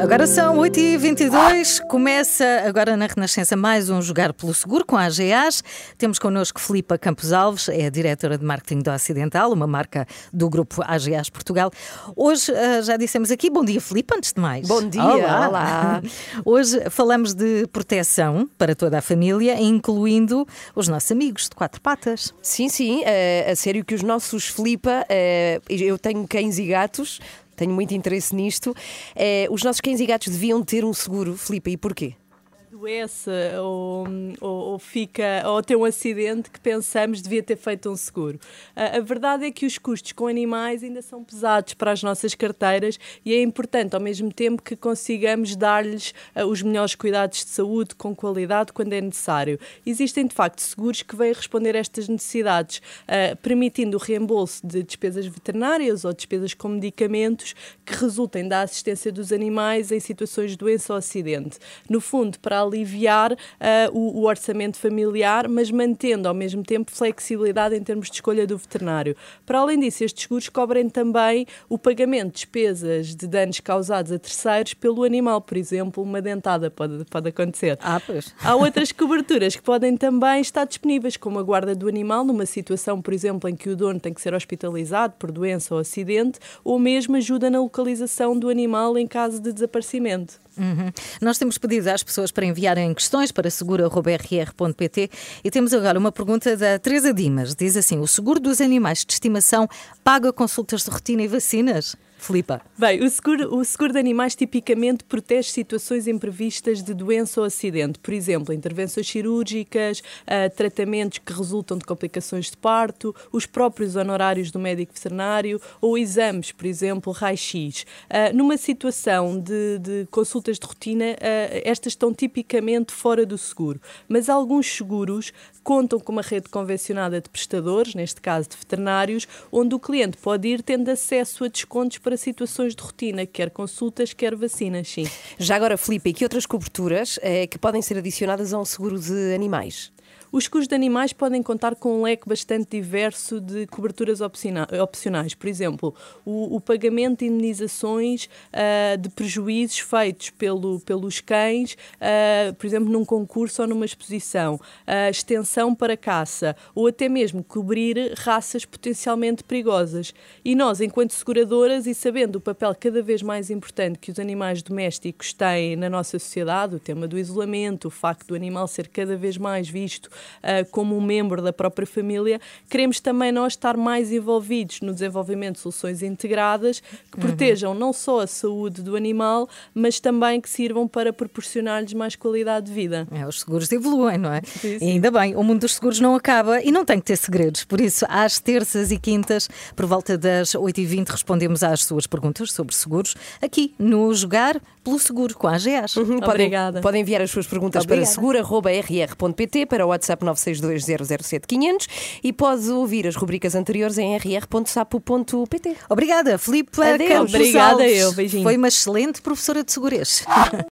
Agora são 8h22, começa agora na Renascença mais um Jogar pelo Seguro com a AGAs. Temos connosco Filipa Campos Alves, é a diretora de marketing do Ocidental, uma marca do grupo AGAs Portugal. Hoje uh, já dissemos aqui, bom dia Filipa, antes de mais. Bom dia, olá. olá. Hoje falamos de proteção para toda a família, incluindo os nossos amigos de quatro patas. Sim, sim, uh, a sério que os nossos Filipa, uh, eu tenho cães e gatos, tenho muito interesse nisto. É, os nossos cães e gatos deviam ter um seguro, Filipe, e porquê? Adoece ou, ou, ou, fica ou tem um acidente que pensamos devia ter feito um seguro. A, a, verdade é que os custos com animais ainda são pesados para as nossas carteiras e é importante ao mesmo tempo que consigamos dar-lhes uh, os melhores cuidados de saúde com qualidade quando é necessário. Existem de facto seguros que vêm responder a estas necessidades, uh, permitindo o reembolso de despesas veterinárias ou despesas com medicamentos que resultem da assistência dos animais em situações de doença ou acidente. No fundo, para aliviar uh, o, o, orçamento familiar, mas mantendo ao mesmo tempo flexibilidade em termos de escolha do veterinário. Para além disso, estes seguros cobrem também o pagamento de despesas de danos causados a terceiros pelo animal, por exemplo, uma dentada pode, pode acontecer. Ah, pois. Há outras coberturas que podem também estar disponíveis, como a guarda do animal, numa situação, por exemplo, em que o dono tem que ser hospitalizado por doença ou acidente, ou mesmo ajuda na localização do animal em caso de desaparecimento. Uhum. Nós temos pedido às pessoas para enviarem questões para seguro.rr.pt e temos agora uma pergunta da Teresa Dimas. Diz assim: o seguro dos animais de estimação paga consultas de rotina e vacinas? Filipa. Bem, o seguro, o seguro de animais tipicamente protege situações imprevistas de doença ou acidente. Por exemplo, intervenções cirúrgicas, uh, tratamentos que resultam de complicações de parto, os próprios honorários do médico veterinário ou exames, por exemplo, raio-x. Uh, numa situação de, de, consultas de rotina, uh, estas estão tipicamente fora do seguro. Mas alguns seguros contam com uma rede convencionada de prestadores, neste caso de veterinários, onde o cliente pode ir tendo acesso a descontos para situações de rotina, quer consultas, quer vacinas, sim. Já agora, Filipe, e que outras coberturas é, que podem ser adicionadas a um seguro de animais? Os seguros de animais podem contar com um leque bastante diverso de coberturas opcionais. Por exemplo, o, o pagamento de indenizações uh, de prejuízos feitos pelo, pelos cães, uh, por exemplo, num concurso ou numa exposição, a extensão para caça, ou até mesmo cobrir raças potencialmente perigosas. E nós, enquanto seguradoras, e sabendo o papel cada vez mais importante que os animais domésticos têm na nossa sociedade, o tema do isolamento, o facto do animal ser cada vez mais visto uh, como um membro da própria família, queremos também nós estar mais envolvidos no desenvolvimento de soluções integradas que uhum. protejam não só a saúde do animal, mas também que sirvam para proporcionar-lhes mais qualidade de vida. É, os seguros evoluem, não é? Sim, sim. E ainda bem, o mundo dos seguros não acaba e não tem que ter segredos. Por isso, às terças e quintas, por volta das 8h20, respondemos às suas perguntas sobre seguros aqui no Jogar pelo Seguro com a AGAs. Uhum, Obrigada. Podem, podem enviar as suas perguntas Obrigada. para seguro.rr.pt para o WhatsApp 962007500 e pode ouvir as rubricas anteriores em rr.sapo.pt. Obrigada, Filipe. Obrigada, eu. Beijinho. Foi uma excelente professora de segurez.